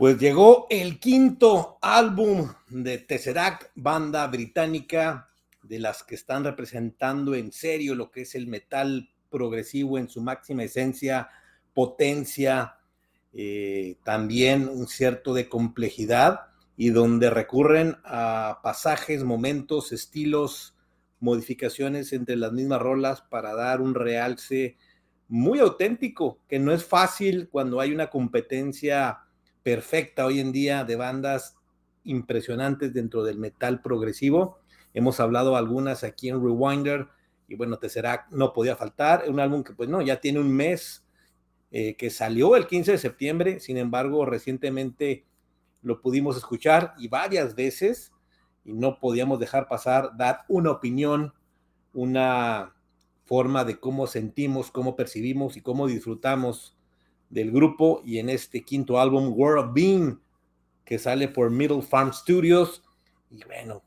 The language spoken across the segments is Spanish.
Pues llegó el quinto álbum de Tesseract, banda británica de las que están representando en serio lo que es el metal progresivo en su máxima esencia, potencia, eh, también un cierto de complejidad y donde recurren a pasajes, momentos, estilos, modificaciones entre las mismas rolas para dar un realce muy auténtico, que no es fácil cuando hay una competencia perfecta hoy en día de bandas impresionantes dentro del metal progresivo. Hemos hablado algunas aquí en Rewinder y bueno, Tesseract no podía faltar. Un álbum que pues no, ya tiene un mes eh, que salió el 15 de septiembre, sin embargo recientemente lo pudimos escuchar y varias veces y no podíamos dejar pasar, dar una opinión, una forma de cómo sentimos, cómo percibimos y cómo disfrutamos del grupo y en este quinto álbum, World of Being, que sale por Middle Farm Studios. Y bueno,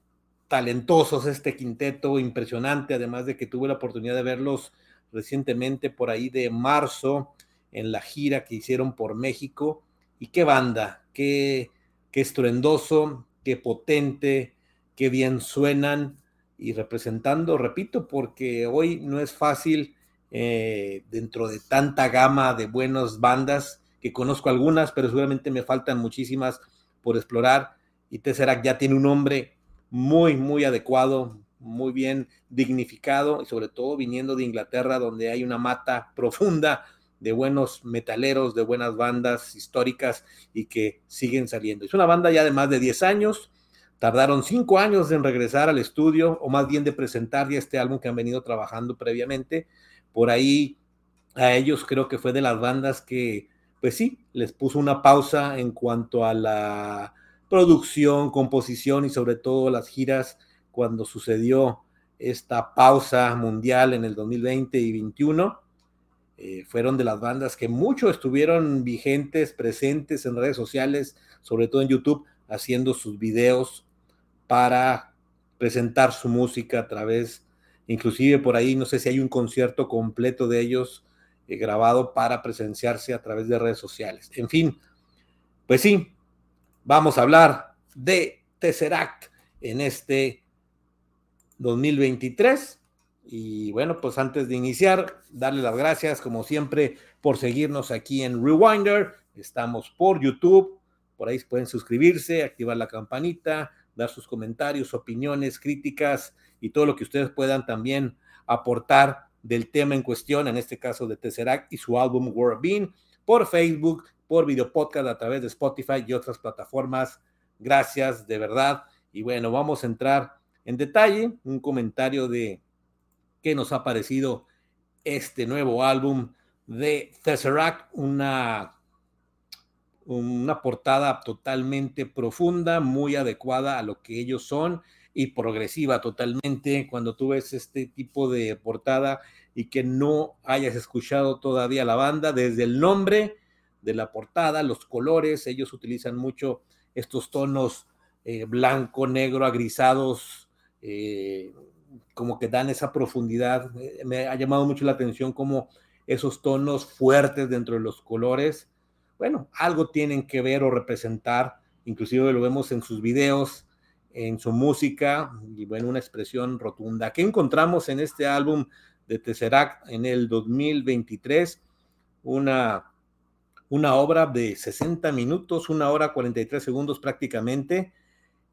talentosos este quinteto, impresionante, además de que tuve la oportunidad de verlos recientemente por ahí de marzo en la gira que hicieron por México. Y qué banda, qué, qué estruendoso, qué potente, qué bien suenan y representando, repito, porque hoy no es fácil eh, dentro de tanta gama de buenas bandas, que conozco algunas, pero seguramente me faltan muchísimas por explorar. Y Tesseract ya tiene un nombre muy, muy adecuado, muy bien dignificado y sobre todo viniendo de Inglaterra, donde hay una mata profunda de buenos metaleros, de buenas bandas históricas y que siguen saliendo. Es una banda ya de más de 10 años, tardaron 5 años en regresar al estudio, o más bien de presentar ya este álbum que han venido trabajando previamente, por ahí a ellos creo que fue de las bandas que, pues sí, les puso una pausa en cuanto a la producción, composición y sobre todo las giras cuando sucedió esta pausa mundial en el 2020 y 2021. Eh, fueron de las bandas que mucho estuvieron vigentes, presentes en redes sociales, sobre todo en YouTube, haciendo sus videos para presentar su música a través Inclusive por ahí no sé si hay un concierto completo de ellos eh, grabado para presenciarse a través de redes sociales. En fin, pues sí, vamos a hablar de Tesseract en este 2023. Y bueno, pues antes de iniciar, darle las gracias, como siempre, por seguirnos aquí en Rewinder. Estamos por YouTube, por ahí pueden suscribirse, activar la campanita, dar sus comentarios, opiniones, críticas y todo lo que ustedes puedan también aportar del tema en cuestión, en este caso de Tesseract y su álbum World Bean, por Facebook, por video podcast a través de Spotify y otras plataformas. Gracias, de verdad. Y bueno, vamos a entrar en detalle, un comentario de qué nos ha parecido este nuevo álbum de Tesseract, una una portada totalmente profunda, muy adecuada a lo que ellos son y progresiva totalmente. Cuando tú ves este tipo de portada y que no hayas escuchado todavía la banda, desde el nombre de la portada, los colores, ellos utilizan mucho estos tonos eh, blanco, negro, agrisados, eh, como que dan esa profundidad. me ha llamado mucho la atención como esos tonos fuertes dentro de los colores bueno, algo tienen que ver o representar, inclusive lo vemos en sus videos, en su música, y bueno, una expresión rotunda. ¿Qué encontramos en este álbum de Tesseract en el 2023? Una, una obra de 60 minutos, una hora 43 segundos prácticamente.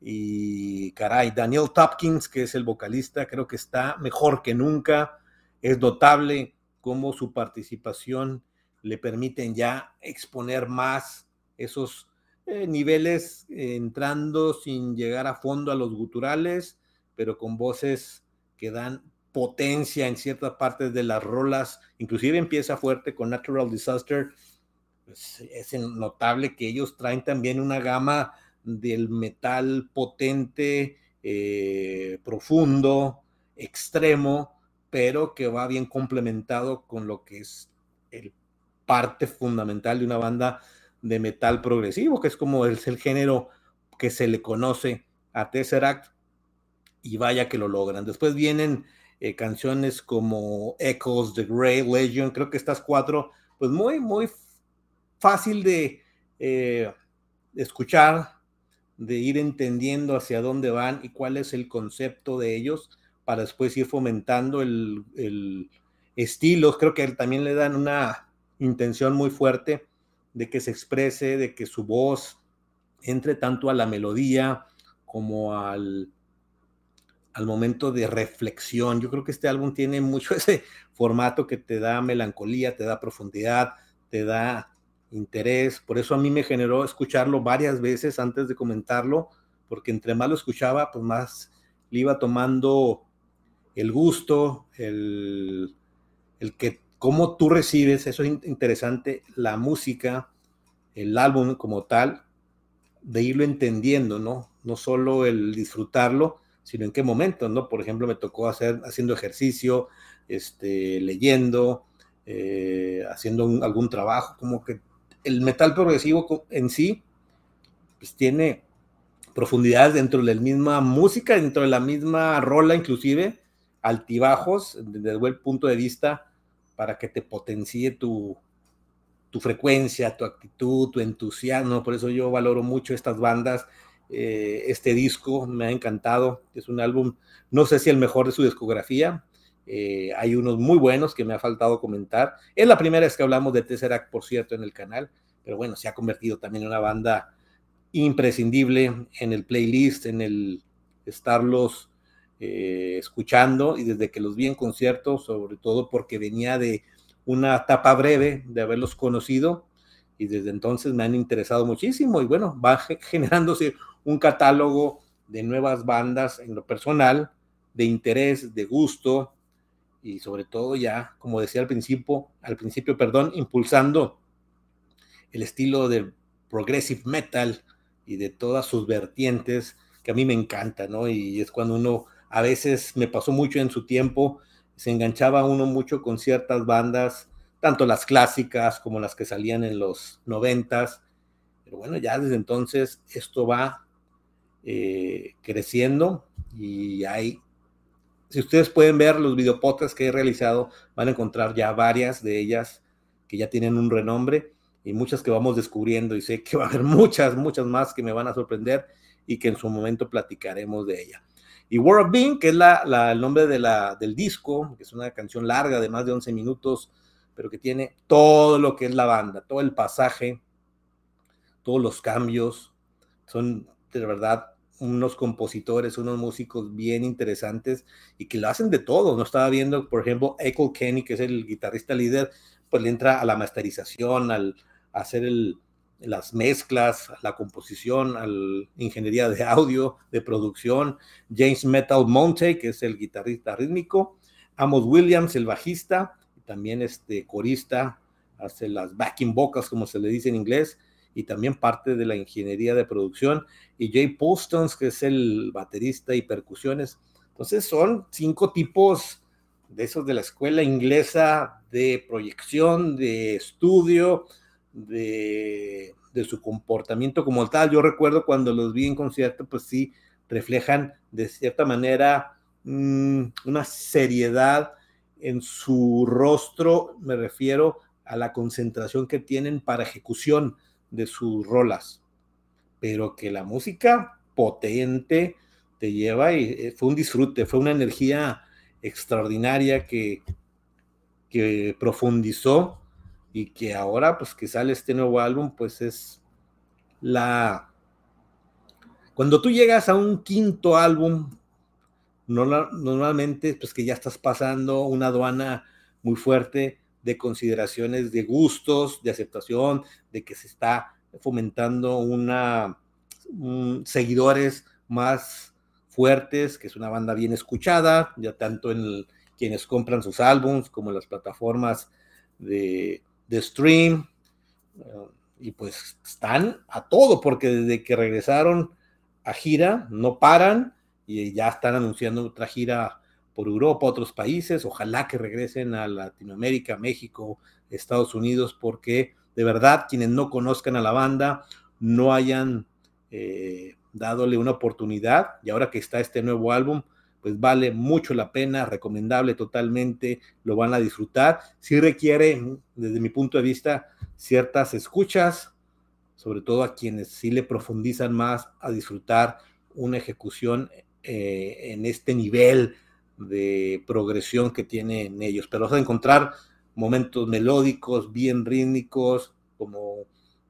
Y caray, Daniel Topkins, que es el vocalista, creo que está mejor que nunca. Es notable cómo su participación le permiten ya exponer más esos eh, niveles entrando sin llegar a fondo a los guturales, pero con voces que dan potencia en ciertas partes de las rolas, inclusive empieza fuerte con Natural Disaster, pues, es notable que ellos traen también una gama del metal potente, eh, profundo, extremo, pero que va bien complementado con lo que es el parte fundamental de una banda de metal progresivo, que es como es el género que se le conoce a Tesseract, y vaya que lo logran. Después vienen eh, canciones como Echoes, The Grey Legion, creo que estas cuatro, pues muy, muy fácil de eh, escuchar, de ir entendiendo hacia dónde van y cuál es el concepto de ellos para después ir fomentando el, el estilo. Creo que también le dan una intención muy fuerte de que se exprese, de que su voz entre tanto a la melodía como al, al momento de reflexión. Yo creo que este álbum tiene mucho ese formato que te da melancolía, te da profundidad, te da interés. Por eso a mí me generó escucharlo varias veces antes de comentarlo, porque entre más lo escuchaba, pues más le iba tomando el gusto, el, el que cómo tú recibes, eso es interesante, la música, el álbum como tal, de irlo entendiendo, ¿no? No solo el disfrutarlo, sino en qué momento, ¿no? Por ejemplo, me tocó hacer haciendo ejercicio, este, leyendo, eh, haciendo algún trabajo, como que el metal progresivo en sí, pues tiene profundidades dentro de la misma música, dentro de la misma rola, inclusive altibajos, desde el punto de vista, para que te potencie tu, tu frecuencia, tu actitud, tu entusiasmo. Por eso yo valoro mucho estas bandas. Eh, este disco me ha encantado. Es un álbum, no sé si el mejor de su discografía, eh, hay unos muy buenos que me ha faltado comentar. Es la primera vez que hablamos de Tesseract, por cierto, en el canal, pero bueno, se ha convertido también en una banda imprescindible en el playlist, en el estarlos eh, escuchando y desde que los vi en concierto, sobre todo porque venía de una etapa breve de haberlos conocido y desde entonces me han interesado muchísimo y bueno, va generándose un catálogo de nuevas bandas en lo personal, de interés, de gusto, y sobre todo ya, como decía al principio, al principio, perdón, impulsando el estilo del progressive metal y de todas sus vertientes que a mí me encanta, ¿no? Y es cuando uno, a veces me pasó mucho en su tiempo, se enganchaba uno mucho con ciertas bandas, tanto las clásicas como las que salían en los noventas, pero bueno, ya desde entonces esto va eh, creciendo y hay si ustedes pueden ver los videopodcasts que he realizado, van a encontrar ya varias de ellas que ya tienen un renombre y muchas que vamos descubriendo y sé que va a haber muchas, muchas más que me van a sorprender y que en su momento platicaremos de ella. Y War of Being, que es la, el nombre de la, del disco, que es una canción larga de más de 11 minutos, pero que tiene todo lo que es la banda, todo el pasaje, todos los cambios, son de verdad unos compositores, unos músicos bien interesantes y que lo hacen de todo. No estaba viendo, por ejemplo, Echo Kenny, que es el guitarrista líder, pues le entra a la masterización, al hacer las mezclas, la composición, la ingeniería de audio, de producción. James Metal Monte, que es el guitarrista rítmico. Amos Williams, el bajista, también este corista, hace las backing vocals, como se le dice en inglés y también parte de la ingeniería de producción, y Jay Postons, que es el baterista y percusiones. Entonces son cinco tipos de esos de la escuela inglesa de proyección, de estudio, de, de su comportamiento como tal. Yo recuerdo cuando los vi en concierto, pues sí, reflejan de cierta manera mmm, una seriedad en su rostro, me refiero a la concentración que tienen para ejecución de sus rolas, pero que la música potente te lleva y eh, fue un disfrute, fue una energía extraordinaria que, que profundizó y que ahora pues que sale este nuevo álbum pues es la cuando tú llegas a un quinto álbum normalmente pues que ya estás pasando una aduana muy fuerte de consideraciones de gustos, de aceptación, de que se está fomentando una seguidores más fuertes, que es una banda bien escuchada, ya tanto en quienes compran sus álbums como en las plataformas de, de stream. Uh, y pues están a todo, porque desde que regresaron a gira no paran y ya están anunciando otra gira por Europa, otros países, ojalá que regresen a Latinoamérica, México, Estados Unidos, porque de verdad quienes no conozcan a la banda, no hayan eh, dadole una oportunidad y ahora que está este nuevo álbum, pues vale mucho la pena, recomendable totalmente, lo van a disfrutar. Sí requiere, desde mi punto de vista, ciertas escuchas, sobre todo a quienes sí le profundizan más a disfrutar una ejecución eh, en este nivel de progresión que tienen ellos. Pero vas a encontrar momentos melódicos, bien rítmicos, como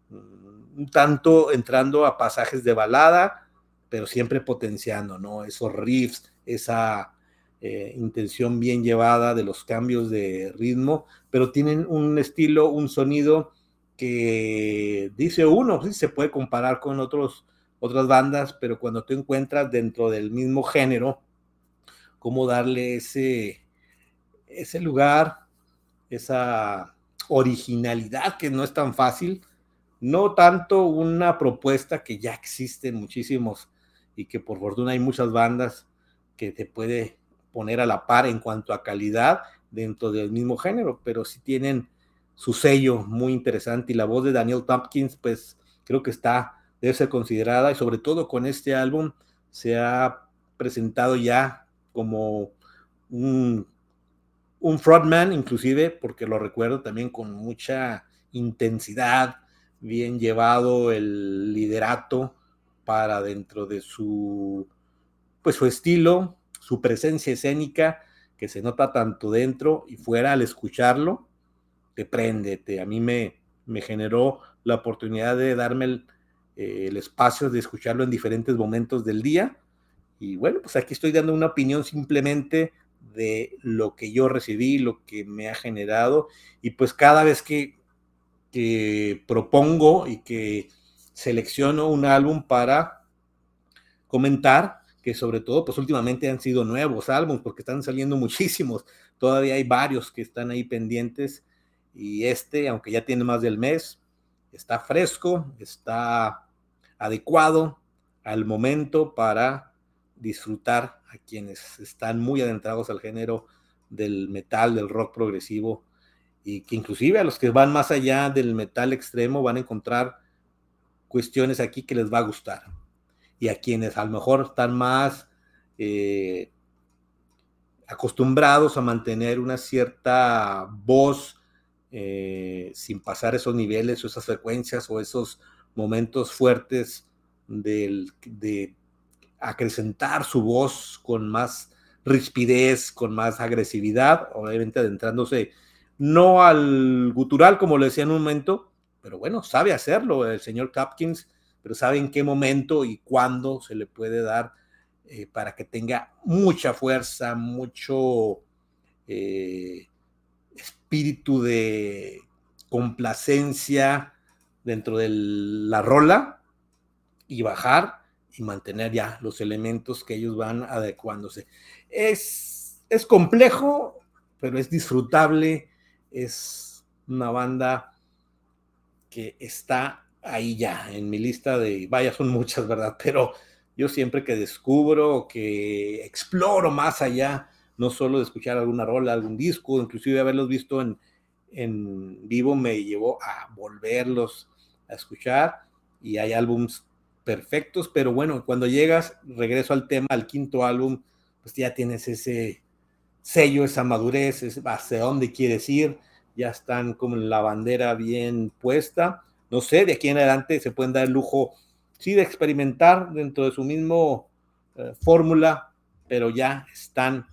mm, un tanto entrando a pasajes de balada, pero siempre potenciando, ¿no? Esos riffs, esa eh, intención bien llevada de los cambios de ritmo, pero tienen un estilo, un sonido que dice uno, sí, se puede comparar con otros, otras bandas, pero cuando tú encuentras dentro del mismo género, cómo darle ese, ese lugar, esa originalidad que no es tan fácil, no tanto una propuesta que ya existe muchísimos y que por fortuna hay muchas bandas que te puede poner a la par en cuanto a calidad dentro del mismo género, pero sí tienen su sello muy interesante y la voz de Daniel Tompkins, pues creo que está, debe ser considerada y sobre todo con este álbum se ha presentado ya como un, un frontman, inclusive, porque lo recuerdo también con mucha intensidad, bien llevado el liderato para dentro de su, pues su estilo, su presencia escénica, que se nota tanto dentro y fuera al escucharlo, te prende, a mí me, me generó la oportunidad de darme el, eh, espacio de escucharlo en diferentes momentos del día. Y bueno, pues aquí estoy dando una opinión simplemente de lo que yo recibí, lo que me ha generado. Y pues cada vez que, que propongo y que selecciono un álbum para comentar, que sobre todo, pues últimamente han sido nuevos álbumes, porque están saliendo muchísimos. Todavía hay varios que están ahí pendientes. Y este, aunque ya tiene más del mes, está fresco, está adecuado al momento para disfrutar a quienes están muy adentrados al género del metal, del rock progresivo, y que inclusive a los que van más allá del metal extremo van a encontrar cuestiones aquí que les va a gustar y a quienes a lo mejor están más eh, acostumbrados a mantener una cierta voz eh, sin pasar esos niveles o esas frecuencias o esos momentos fuertes de acrecentar su voz con más rispidez, con más agresividad, obviamente adentrándose no al gutural como lo decía en un momento, pero bueno, sabe hacerlo el señor Capkins pero sabe en qué momento y cuándo se le puede dar eh, para que tenga mucha fuerza, mucho eh, espíritu de complacencia dentro de la rola y bajar y mantener ya los elementos que ellos van adecuándose. Es, es complejo, pero es disfrutable, es una banda que está ahí ya, en mi lista de, vaya, son muchas, ¿verdad? Pero yo siempre que descubro, que exploro más allá, no solo de escuchar alguna rola, algún disco, inclusive haberlos visto en, en vivo me llevó a volverlos a escuchar y hay álbums perfectos, pero bueno, cuando llegas, regreso al tema, al quinto álbum, pues ya tienes ese sello, esa madurez, hacia dónde quieres ir, ya están como la bandera bien puesta no sé, de aquí en adelante se pueden dar el lujo, sí, de experimentar dentro de su mismo eh, fórmula, pero ya están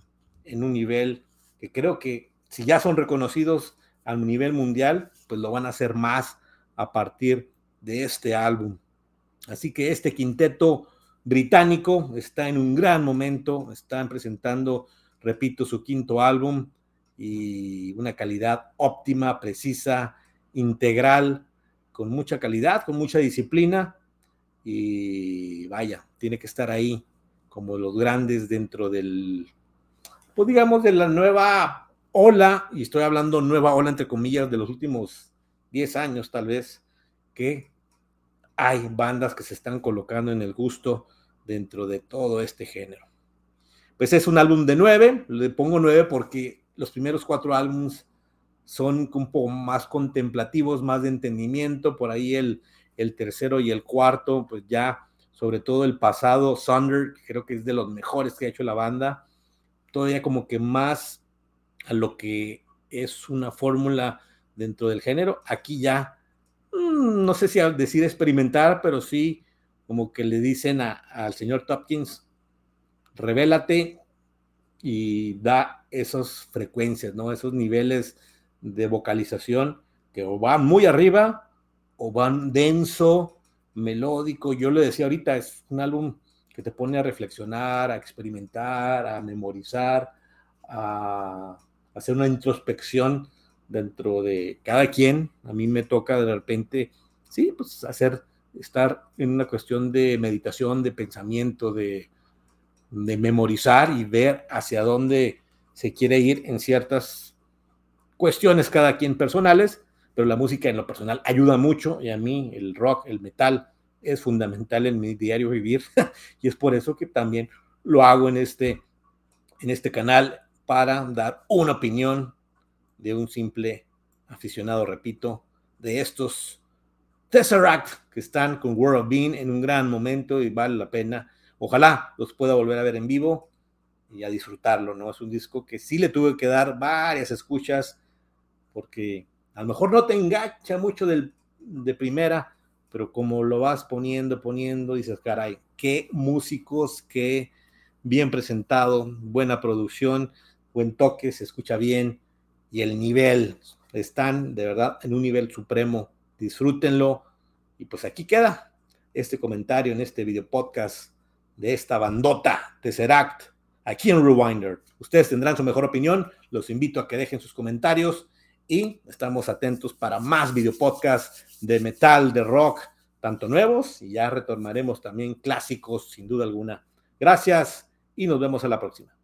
en un nivel que creo que si ya son reconocidos a nivel mundial, pues lo van a hacer más a partir de este álbum. Así que este quinteto británico está en un gran momento, están presentando, repito, su quinto álbum y una calidad óptima, precisa, integral, con mucha calidad, con mucha disciplina y vaya, tiene que estar ahí como los grandes dentro del, pues digamos, de la nueva ola, y estoy hablando nueva ola entre comillas de los últimos 10 años tal vez, que hay bandas que se están colocando en el gusto dentro de todo este género. Pues es un álbum de nueve, le pongo nueve porque los primeros cuatro álbumes son un poco más contemplativos, más de entendimiento, por ahí el, el tercero y el cuarto, pues ya sobre todo el pasado, Thunder, creo que es de los mejores que ha hecho la banda, todavía como que más a lo que es una fórmula dentro del género, aquí ya mm, no sé si decir experimentar, pero sí como que le dicen al señor Topkins, revélate y da esas frecuencias, ¿no? Esos niveles de vocalización que o van muy arriba o van denso, melódico. Yo le decía ahorita, es un álbum que te pone a reflexionar, a experimentar, a memorizar, a hacer una introspección dentro de cada quien. A mí me toca de repente, sí, pues hacer, estar en una cuestión de meditación, de pensamiento, de, de memorizar y ver hacia dónde se quiere ir en ciertas cuestiones cada quien personales, pero la música en lo personal ayuda mucho y a mí el rock, el metal es fundamental en mi diario vivir y es por eso que también lo hago en este, en este canal para dar una opinión de un simple aficionado, repito, de estos Tesseract que están con World of Bean en un gran momento y vale la pena. Ojalá los pueda volver a ver en vivo y a disfrutarlo, ¿no? Es un disco que sí le tuve que dar varias escuchas porque a lo mejor no te engancha mucho del, de primera, pero como lo vas poniendo, poniendo, dices, caray, qué músicos, qué bien presentado, buena producción, buen toque, se escucha bien y el nivel, están de verdad en un nivel supremo, disfrútenlo y pues aquí queda este comentario en este video podcast de esta bandota Tesseract aquí en Rewinder. Ustedes tendrán su mejor opinión, los invito a que dejen sus comentarios y estamos atentos para más video podcasts de metal, de rock, tanto nuevos y ya retornaremos también clásicos sin duda alguna. Gracias y nos vemos en la próxima.